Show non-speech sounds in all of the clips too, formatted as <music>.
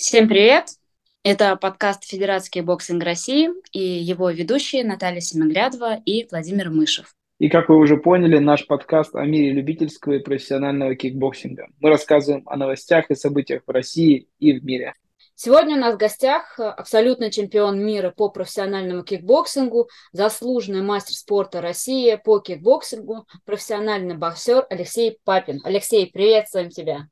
Всем привет! Это подкаст «Федерации кикбоксинга России» и его ведущие Наталья Семиглядова и Владимир Мышев. И как вы уже поняли, наш подкаст о мире любительского и профессионального кикбоксинга. Мы рассказываем о новостях и событиях в России и в мире. Сегодня у нас в гостях абсолютный чемпион мира по профессиональному кикбоксингу, заслуженный мастер спорта России по кикбоксингу, профессиональный боксер Алексей Папин. Алексей, приветствуем тебя!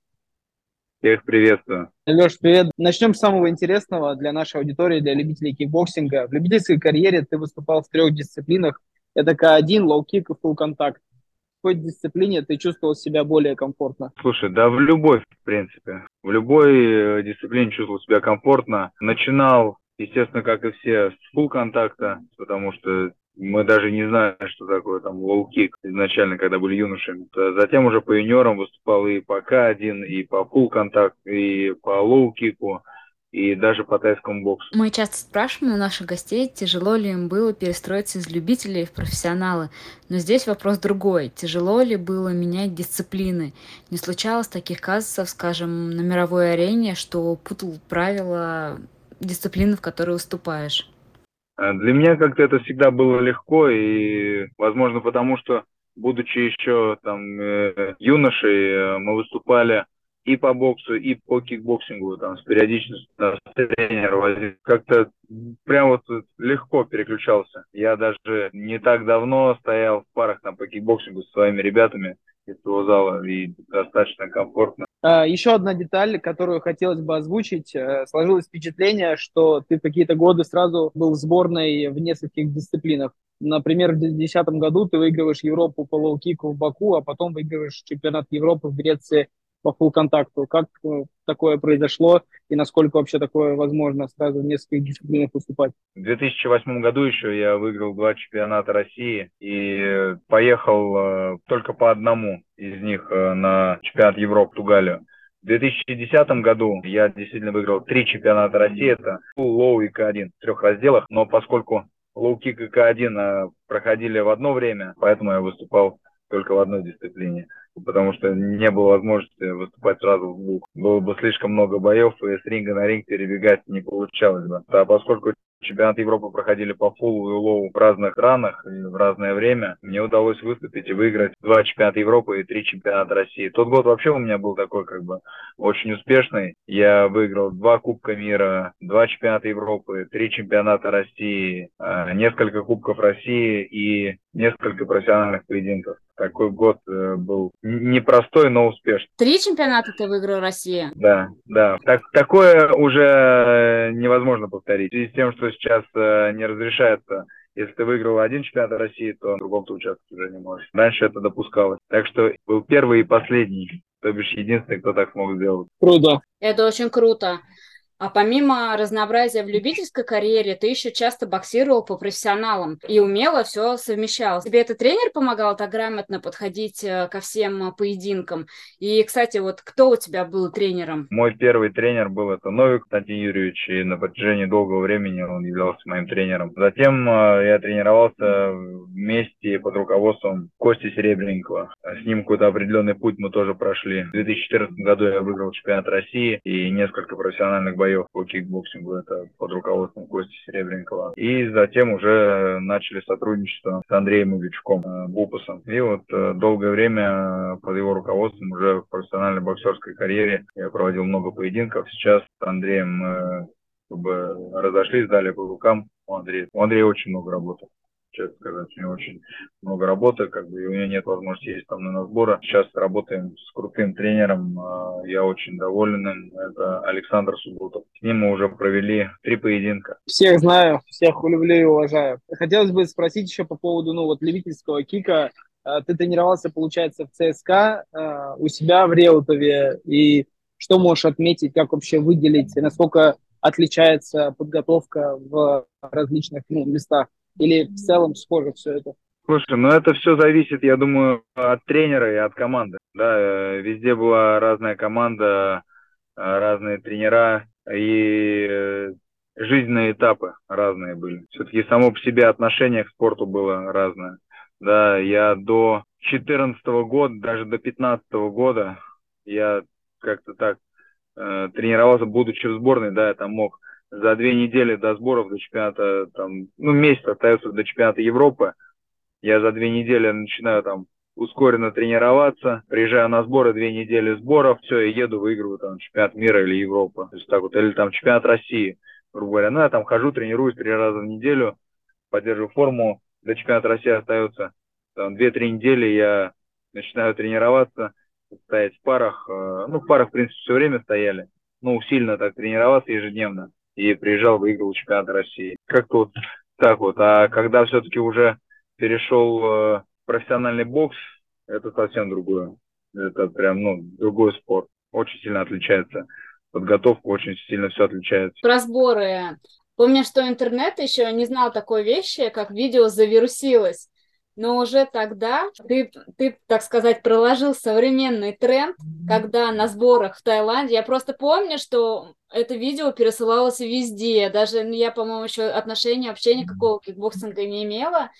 Всех приветствую. Леш, привет. Начнем с самого интересного для нашей аудитории, для любителей кикбоксинга. В любительской карьере ты выступал в трех дисциплинах. Это К1, лоу-кик и фулл контакт. В какой дисциплине ты чувствовал себя более комфортно? Слушай, да в любой, в принципе. В любой э, дисциплине чувствовал себя комфортно. Начинал, естественно, как и все, с фулл контакта, потому что мы даже не знаем, что такое там лоу-кик изначально, когда были юношами. Затем уже по юниорам выступал и по К1, и по фулл контакт, и по лоу-кику, и даже по тайскому боксу. Мы часто спрашиваем у наших гостей, тяжело ли им было перестроиться из любителей в профессионалы. Но здесь вопрос другой. Тяжело ли было менять дисциплины? Не случалось таких казусов, скажем, на мировой арене, что путал правила дисциплины, в которой выступаешь? Э, для меня как-то это всегда было легко, и, возможно, потому что, будучи еще там э, юношей, э, мы выступали и по боксу, и по кикбоксингу, там, с периодичностью нас тренер возил. Как-то прям вот легко переключался. Я даже не так давно стоял в парах там по кикбоксингу с своими ребятами из того зала, и достаточно комфортно. А, еще одна деталь, которую хотелось бы озвучить. Э, сложилось впечатление, что ты в какие-то годы сразу был в сборной в нескольких дисциплинах. Например, в 2010 году ты выигрываешь Европу по лоу-кику в Баку, а потом выигрываешь чемпионат Европы в Греции по фул контакту. Как э, такое произошло и насколько вообще такое возможно сразу в нескольких дисциплинах выступать? В 2008 году еще я выиграл два чемпионата России и поехал э, только по одному из них э, на чемпионат Европы в Португалию. В 2010 году я действительно выиграл три чемпионата России, это лоу и К1 в трех разделах, но поскольку лоу-кик и К1 проходили в одно время, поэтому я выступал только в одной дисциплине потому что не было возможности выступать сразу в двух. Было бы слишком много боев, и с ринга на ринг перебегать не получалось бы. А поскольку чемпионаты Европы проходили по фуллу и лоу в разных странах и в разное время, мне удалось выступить и выиграть два чемпионата Европы и три чемпионата России. Тот год вообще у меня был такой как бы очень успешный. Я выиграл два Кубка мира, два чемпионата Европы, три чемпионата России, э, несколько Кубков России и несколько профессиональных поединков. Такой год э, был непростой, но успешный. Три чемпионата ты выиграл Россия? Да, да. Так, такое уже э, невозможно повторить. В связи с тем, что сейчас э, не разрешается если ты выиграл один чемпионат России, то в другом ты участвовать уже не можешь. Раньше это допускалось. Так что был первый и последний, то бишь единственный, кто так смог сделать. Круто. Это очень круто. А помимо разнообразия в любительской карьере, ты еще часто боксировал по профессионалам и умело все совмещал. Тебе этот тренер помогал так грамотно подходить э, ко всем поединкам? И, кстати, вот кто у тебя был тренером? Мой первый тренер был это Новик Константин Юрьевич, и на протяжении долгого времени он являлся моим тренером. Затем э, я тренировался вместе под руководством Кости Серебренникова. С ним какой-то определенный путь мы тоже прошли. В 2014 году я выиграл чемпионат России и несколько профессиональных боев боев по кикбоксингу, это под руководством Кости Серебренникова. И затем уже начали сотрудничество с Андреем Ильичом э, Бупасом. И вот э, долгое время под его руководством уже в профессиональной боксерской карьере я проводил много поединков. Сейчас с Андреем как разошлись, дали по рукам у Андрея. У Андрея очень много работы честно сказать. У него очень много работы, как бы, и у него нет возможности ездить там на сборы. Сейчас работаем с крутым тренером, а, я очень доволен им. Это Александр Субботов. С ним мы уже провели три поединка. Всех знаю, всех люблю и уважаю. Хотелось бы спросить еще по поводу, ну, вот, любительского кика. А, ты тренировался, получается, в ЦСКА а, у себя в Реутове, и что можешь отметить, как вообще выделить, насколько отличается подготовка в различных ну, местах? Или в целом схоже все это? Слушай, ну это все зависит, я думаю, от тренера и от команды. Да, э, везде была разная команда, э, разные тренера и э, жизненные этапы разные были. Все-таки само по себе отношение к спорту было разное. Да, я до 14 года, даже до 15 года я как-то так э, тренировался, будучи в сборной, да, я там мог за две недели до сборов, до чемпионата, там, ну, месяц остается до чемпионата Европы, я за две недели начинаю там ускоренно тренироваться, приезжаю на сборы, две недели сборов, все, и еду, выигрываю там чемпионат мира или Европы, то есть так вот, или там чемпионат России, грубо говоря. Ну, я там хожу, тренируюсь три раза в неделю, поддерживаю форму, до чемпионата России остается там две-три недели, я начинаю тренироваться, стоять в парах, э, ну, в парах, в принципе, все время стояли, ну, сильно так тренироваться ежедневно, и приезжал, выиграл чемпионат России. Как-то вот так вот. А когда все-таки уже перешел э, в профессиональный бокс, это совсем другое. Это прям, ну, другой спорт. Очень сильно отличается. Подготовка очень сильно все отличается. Про сборы. Помню, что интернет еще не знал такой вещи, как видео завирусилось но уже тогда ты, ты, так сказать, проложил современный тренд, когда на сборах в Таиланде, я просто помню, что это видео пересылалось везде, даже я, по-моему, еще отношения, вообще никакого к кикбоксингу не имела,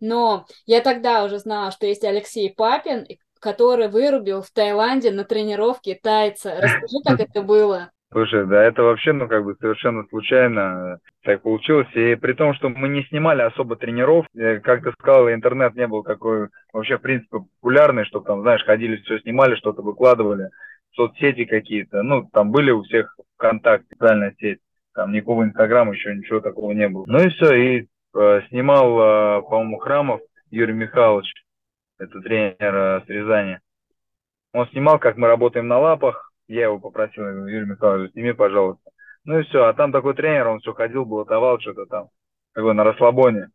но я тогда уже знала, что есть Алексей Папин, который вырубил в Таиланде на тренировке тайца. Расскажи, как это было. Слушай, да это вообще, ну, как бы совершенно случайно так получилось. И при том, что мы не снимали особо тренеров, э, как ты сказал, интернет не был такой вообще, в принципе, популярный, что там, знаешь, ходили, все снимали, что-то выкладывали, соцсети какие-то. Ну, там были у всех ВКонтакте, социальная сеть. Там никакого Инстаграма еще ничего такого не было. Ну и все, и э, снимал, э, по-моему, Храмов Юрий Михайлович, это тренер э, с Рязани. Он снимал, как мы работаем на лапах, я его попросил, Юрий Михайлович, сними, пожалуйста. Ну и все, а там такой тренер, он все ходил, блатовал что-то там, такой на расслабоне.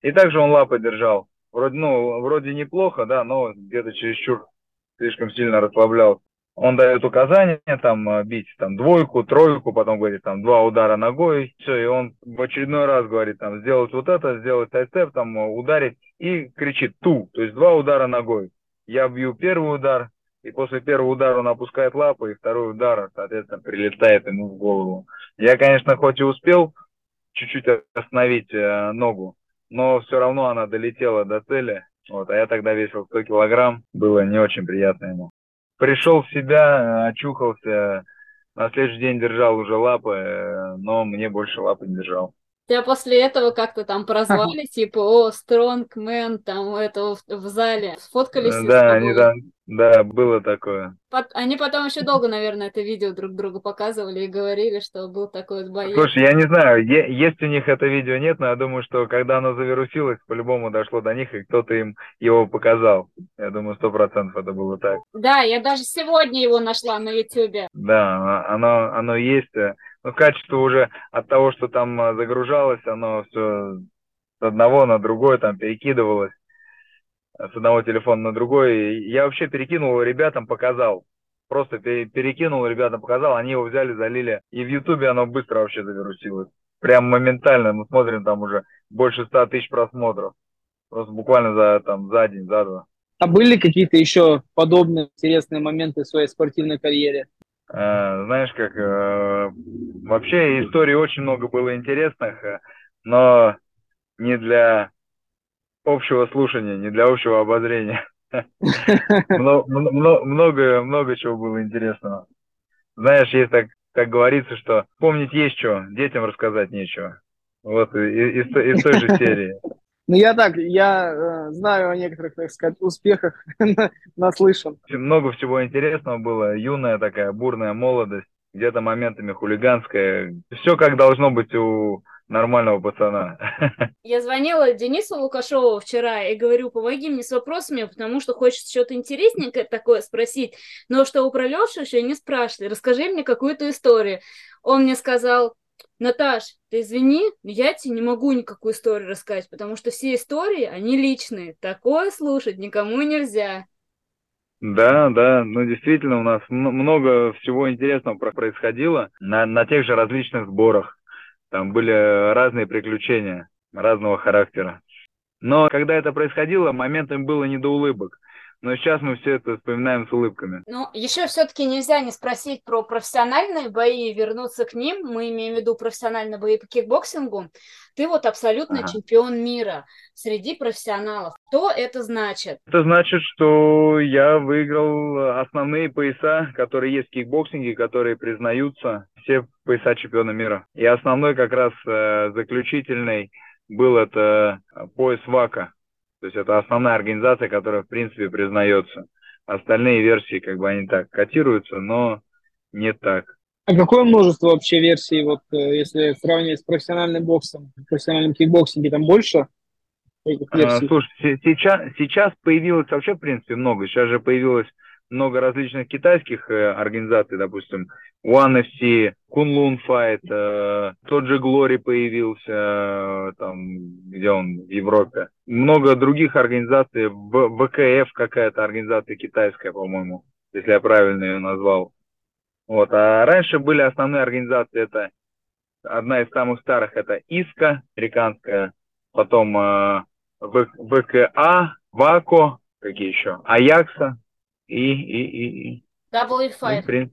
И также он лапы держал. Вроде, ну, вроде неплохо, да, но где-то чересчур слишком сильно расслаблялся. Он дает указания там э, бить там двойку, тройку, потом говорит там два удара ногой, все, и он в очередной раз говорит там сделать вот это, сделать сайстеп, там э, ударить и кричит ту, то есть два удара ногой. Я бью первый удар, и после первого удара он опускает лапы, и второй удар, соответственно, прилетает ему в голову. Я, конечно, хоть и успел чуть-чуть остановить э, ногу, но все равно она долетела до цели. Вот, а я тогда весил 100 килограмм, было не очень приятно ему. Пришел в себя, очухался, на следующий день держал уже лапы, э, но мне больше лапы не держал. Тебя после этого как-то там прозвали, <laughs> типа, о, стронгмен, там, это в, в зале. Сфоткались Да, они там, да, было такое. Они потом еще долго, наверное, это видео друг другу показывали и говорили, что был такой вот боец. Слушай, я не знаю, есть у них это видео, нет, но я думаю, что когда оно завирусилось, по-любому дошло до них, и кто-то им его показал. Я думаю, сто процентов это было так. Да, я даже сегодня его нашла на Ютубе. Да, оно, оно есть. Но качество уже от того, что там а, загружалось, оно все с одного на другое там перекидывалось, с одного телефона на другой. Я вообще перекинул ребятам, показал. Просто перекинул ребятам, показал, они его взяли, залили. И в Ютубе оно быстро вообще завирусилось. Прям моментально. Мы смотрим там уже больше ста тысяч просмотров. Просто буквально за, там, за день, за два. А были какие-то еще подобные интересные моменты в своей спортивной карьере? Э, знаешь, как э, вообще историй очень много было интересных, э, но не для общего слушания, не для общего обозрения. <laughs> Много, много чего было интересного. Знаешь, есть так, как говорится, что помнить есть что, детям рассказать нечего. Вот из, из той же <laughs> серии. Ну, я так, я э, знаю о некоторых, так сказать, успехах, <laughs> наслышан. Много всего интересного было. Юная такая бурная молодость, где-то моментами хулиганская. Все как должно быть у нормального пацана. <laughs> Я звонила Денису Лукашову вчера и говорю, помоги мне с вопросами, потому что хочется что-то интересненькое такое спросить, но что у про Лешу еще не спрашивали. Расскажи мне какую-то историю. Он мне сказал, Наташ, ты извини, я тебе не могу никакую историю рассказать, потому что все истории, они личные. Такое слушать никому нельзя. Да, да, ну действительно у нас много всего интересного происходило на, на тех же различных сборах. Там были разные приключения разного характера. Но когда это происходило, моментами было не до улыбок. Но сейчас мы все это вспоминаем с улыбками. Ну, еще все-таки нельзя не спросить про профессиональные бои и вернуться к ним. Мы имеем в виду профессиональные бои по кикбоксингу. Ты вот абсолютный ага. чемпион мира среди профессионалов. Что это значит? Это значит, что я выиграл основные пояса, которые есть в кикбоксинге, которые признаются все пояса чемпиона мира. И основной как раз э, заключительный был это пояс WAKO то есть это основная организация, которая в принципе признается. Остальные версии как бы они так котируются, но не так. А какое множество вообще версий, вот э, если сравнивать с профессиональным боксом, профессиональным кикбоксинге, там больше этих а, версий? А, слушай, сейчас, сейчас появилось вообще, в принципе, много. Сейчас же появилось много различных китайских э, организаций, допустим, One FC, Kunlun Fight, э, тот же Glory появился, э, там, где он, в Европе. Много других организаций, в, ВКФ какая-то организация китайская, по-моему, если я правильно ее назвал. Вот, а раньше были основные организации, это одна из самых старых, это ИСКа, американская, потом э, ВКА, ВАКО, какие еще, Аякса, и, и, и, и. W5.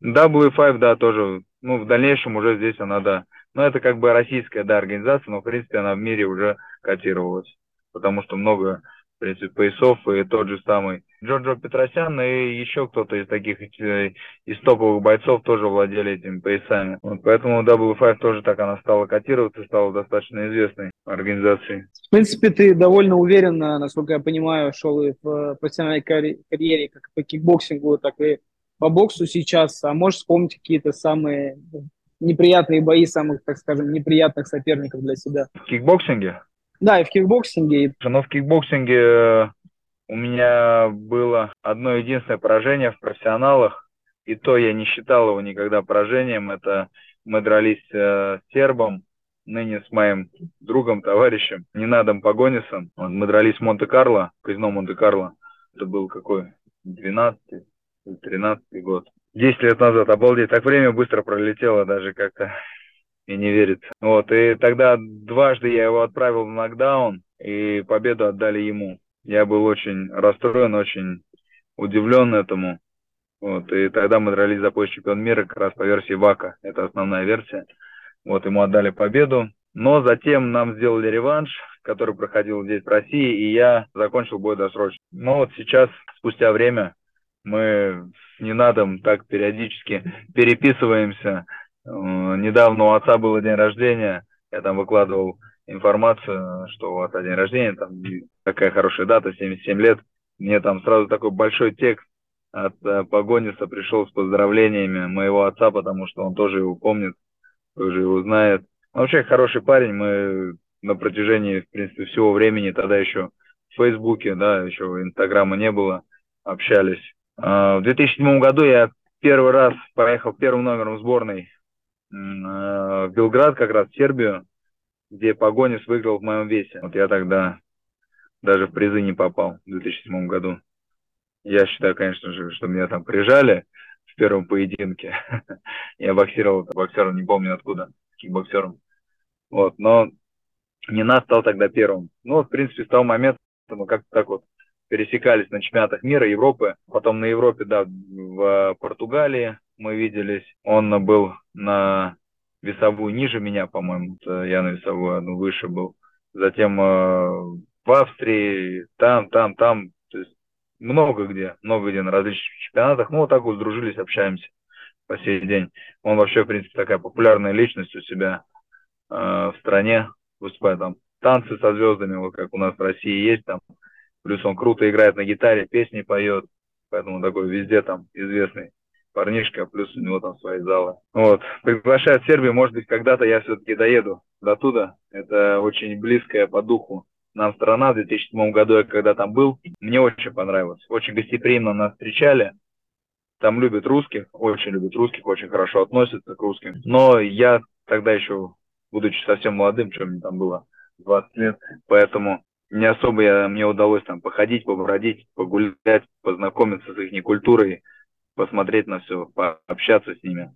Ну, W5, да, тоже. Ну, в дальнейшем уже здесь она, да. Но это как бы российская, да, организация, но, в принципе, она в мире уже котировалась. Потому что много в принципе, поясов, и тот же самый Джорджо Петросян, и еще кто-то из таких э, из топовых бойцов тоже владели этими поясами. Вот поэтому W5 тоже так она стала котироваться, стала достаточно известной организацией. В принципе, ты довольно уверенно, насколько я понимаю, шел и в профессиональной карьере, как по кикбоксингу, так и по боксу сейчас. А можешь вспомнить какие-то самые неприятные бои самых, так скажем, неприятных соперников для себя? В кикбоксинге? Да, и в кикбоксинге. Но в кикбоксинге э, у меня было одно единственное поражение в профессионалах, и то я не считал его никогда поражением. Это мы дрались э, с сербом, ныне с моим другом, товарищем, Ненадом Погонисом. Мы дрались в Монте-Карло, казино Монте-Карло. Это был какой? 12 13 год. 10 лет назад, обалдеть, так время быстро пролетело даже как-то и не верится. Вот, и тогда дважды я его отправил в нокдаун, и победу отдали ему. Я был очень расстроен, очень удивлен этому. Вот, и тогда мы дрались за пояс чемпион мира как раз по версии ВАКа. Это основная версия. Вот, ему отдали победу. Но затем нам сделали реванш, который проходил здесь в России, и я закончил бой досрочно. Но вот сейчас, спустя время, мы с Ненадом так периодически переписываемся, Э, недавно у отца было день рождения, я там выкладывал информацию, что отца день рождения, там такая хорошая дата, 77 лет. Мне там сразу такой большой текст от э, Погониса пришел с поздравлениями моего отца, потому что он тоже его помнит, тоже его знает. Вообще хороший парень, мы на протяжении, в принципе, всего времени, тогда еще в Фейсбуке, да, еще Инстаграма не было, общались. А, в 2007 году я первый раз поехал первым номером сборной в Белград, как раз в Сербию, где Погонис выиграл в моем весе. Вот я тогда даже в призы не попал в 2007 году. Я считаю, конечно же, что меня там прижали в первом поединке. <laughs> я боксировал боксером, не помню откуда, кикбоксером. Вот, но не нас стал тогда первым. Ну, в принципе, с того момента мы как-то так вот пересекались на чемпионатах мира, Европы. Потом на Европе, да, в Португалии, мы виделись. Он был на весовую ниже меня, по-моему. Я на весовую одну выше был. Затем э, в Австрии, там, там, там. То есть много где, много где на различных чемпионатах. Ну, вот так вот дружились, общаемся по сей день. Он вообще, в принципе, такая популярная личность у себя э, в стране. Выступает там танцы со звездами, вот как у нас в России есть там. Плюс он круто играет на гитаре, песни поет. Поэтому такой везде там известный парнишка, плюс у него там свои залы. Вот. Приглашают Сербию, может быть, когда-то я все-таки доеду до туда. Это очень близкая по духу нам страна. В 2007 году я когда там был, мне очень понравилось. Очень гостеприимно нас встречали. Там любят русских, очень любят русских, очень хорошо относятся к русским. Но я тогда еще, будучи совсем молодым, что мне там было, 20 лет, поэтому не особо я, мне удалось там походить, побродить, погулять, познакомиться с их культурой, посмотреть на все, пообщаться с ними.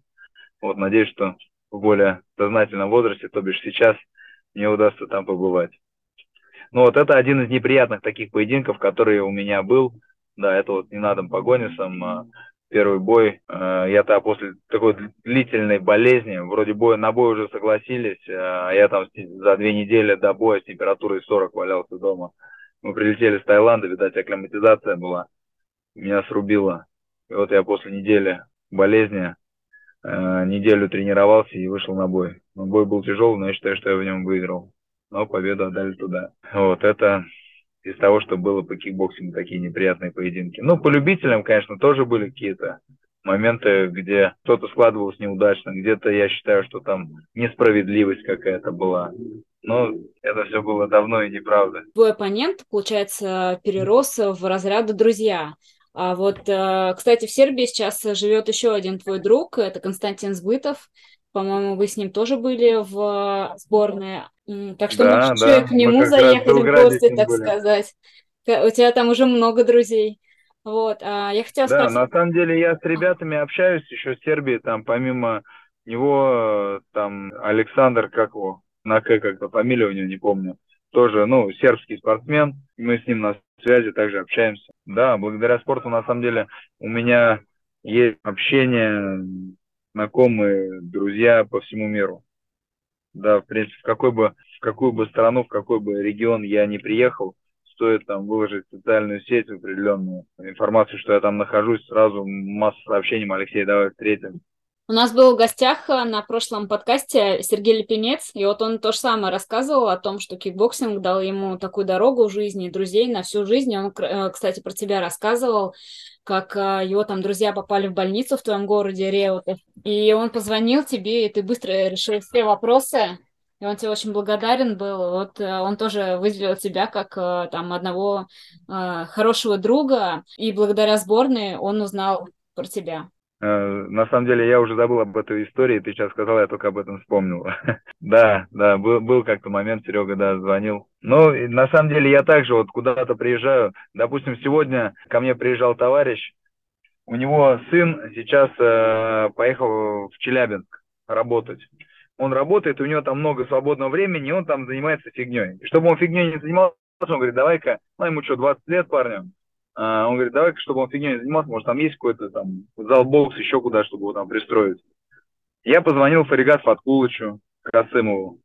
Вот, надеюсь, что в более сознательном возрасте, то бишь сейчас, мне удастся там побывать. Ну вот это один из неприятных таких поединков, который у меня был. Да, это вот не надо погонисом. А, первый бой. А, я-то после такой длительной болезни, вроде боя на бой уже согласились, а я там за две недели до боя с температурой 40 валялся дома. Мы прилетели с Таиланда, видать, акклиматизация была. Меня срубило. И вот я после недели болезни э, неделю тренировался и вышел на бой. Но бой был тяжелый, но я считаю, что я в нем выиграл. Но победу отдали туда. Вот это из того, что было по кикбоксингу такие неприятные поединки. Ну, по любителям, конечно, тоже были какие-то моменты, где что-то складывалось неудачно, где-то я считаю, что там несправедливость какая-то была. Но это все было давно и неправда. Твой оппонент, получается, перерос в разряд друзья. А вот, э, кстати, в Сербии сейчас живет еще один твой друг, это Константин Сбытов. По-моему, вы с ним тоже были в сборной. Так что да, можешь да. к нему заехать в гости, так были. сказать. У тебя там уже много друзей. Вот, а я хотела да, спросить... на самом деле я с ребятами общаюсь еще в Сербии, там помимо него, там Александр, как его, на К как-то фамилия у него, не помню, тоже, ну, сербский спортсмен, мы с ним на связи также общаемся. Да, благодаря спорту, на самом деле, у меня есть общение, знакомые, друзья по всему миру. Да, в принципе, в какой бы, в какую бы страну, в какой бы регион я не приехал, стоит там выложить социальную сеть определенную информацию, что я там нахожусь, сразу масса сообщений, Алексей, давай встретим. У нас был в гостях э, на прошлом подкасте Сергей Лепенец, и вот он то же самое рассказывал о том, что кикбоксинг дал ему такую дорогу в жизни, друзей на всю жизнь. Он, э, кстати, про тебя рассказывал, как э, его там друзья попали в больницу в твоем городе Реутов, и он позвонил тебе, и ты быстро решил все вопросы, и он тебе очень благодарен был. Вот он тоже выделил тебя как там одного хорошего друга, и благодаря сборной он узнал про тебя. Э, на самом деле я уже забыл об этой истории, ты сейчас сказал, я только об этом вспомнил. <laughs> да, да, был, был как-то момент, Серега, да, звонил. Ну, на самом деле я также вот куда-то приезжаю. Допустим, сегодня ко мне приезжал товарищ, у него сын сейчас э, поехал в Челябинск работать. Он работает, у него там много свободного времени, и он там занимается фигней. Чтобы он фигней не занимался, он говорит, давай-ка, ну ему что, 20 лет парню, он говорит, давай, чтобы он фигней не занимался, может, там есть какой-то там зал бокс, еще куда, чтобы его там пристроить. Я позвонил Фаригат Фаткулычу Касымову,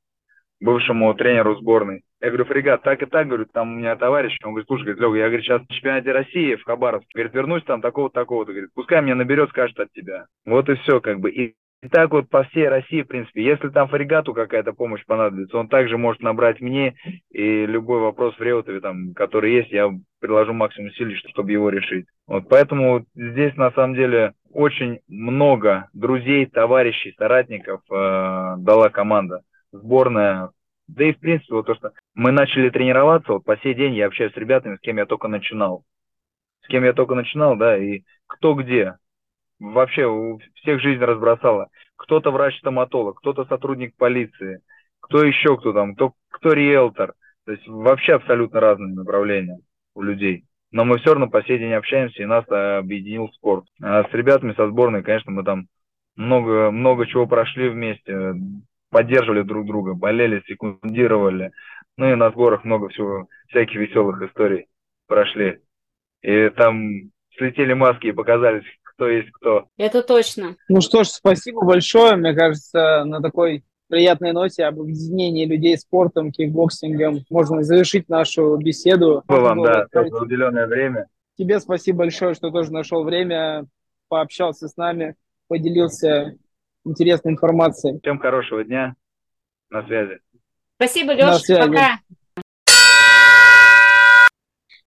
бывшему тренеру сборной. Я говорю, Фаригат, так и так, говорю, там у меня товарищ, он говорит, слушай, говорит, я, говорит, сейчас в чемпионате России в Хабаровске, говорит, вернусь там такого-то, говорит, пускай меня наберет, скажет от тебя. Вот и все, как бы. И и так вот по всей России, в принципе, если там фрегату какая-то помощь понадобится, он также может набрать мне, и любой вопрос в Реутове, там, который есть, я приложу максимум усилий, чтобы его решить. Вот поэтому здесь на самом деле очень много друзей, товарищей, соратников э, дала команда. Сборная, да и в принципе, вот то, что мы начали тренироваться, вот по сей день я общаюсь с ребятами, с кем я только начинал. С кем я только начинал, да, и кто где вообще всех жизнь разбросала. Кто-то врач-стоматолог, кто-то сотрудник полиции, кто еще кто там, кто, кто риэлтор. То есть вообще абсолютно разные направления у людей. Но мы все равно по сей день общаемся, и нас объединил спорт. А с ребятами со сборной, конечно, мы там много, много чего прошли вместе, поддерживали друг друга, болели, секундировали. Ну и на сборах много всего, всяких веселых историй прошли. И там слетели маски и показались, кто есть кто. Это точно. Ну что ж, спасибо большое. Мне кажется, на такой приятной ноте об объединении людей спортом, кикбоксингом можно завершить нашу беседу. Спасибо вам, да, за уделенное время. Тебе спасибо большое, что тоже нашел время, пообщался с нами, поделился интересной информацией. Всем хорошего дня. На связи. Спасибо, Леша. Пока.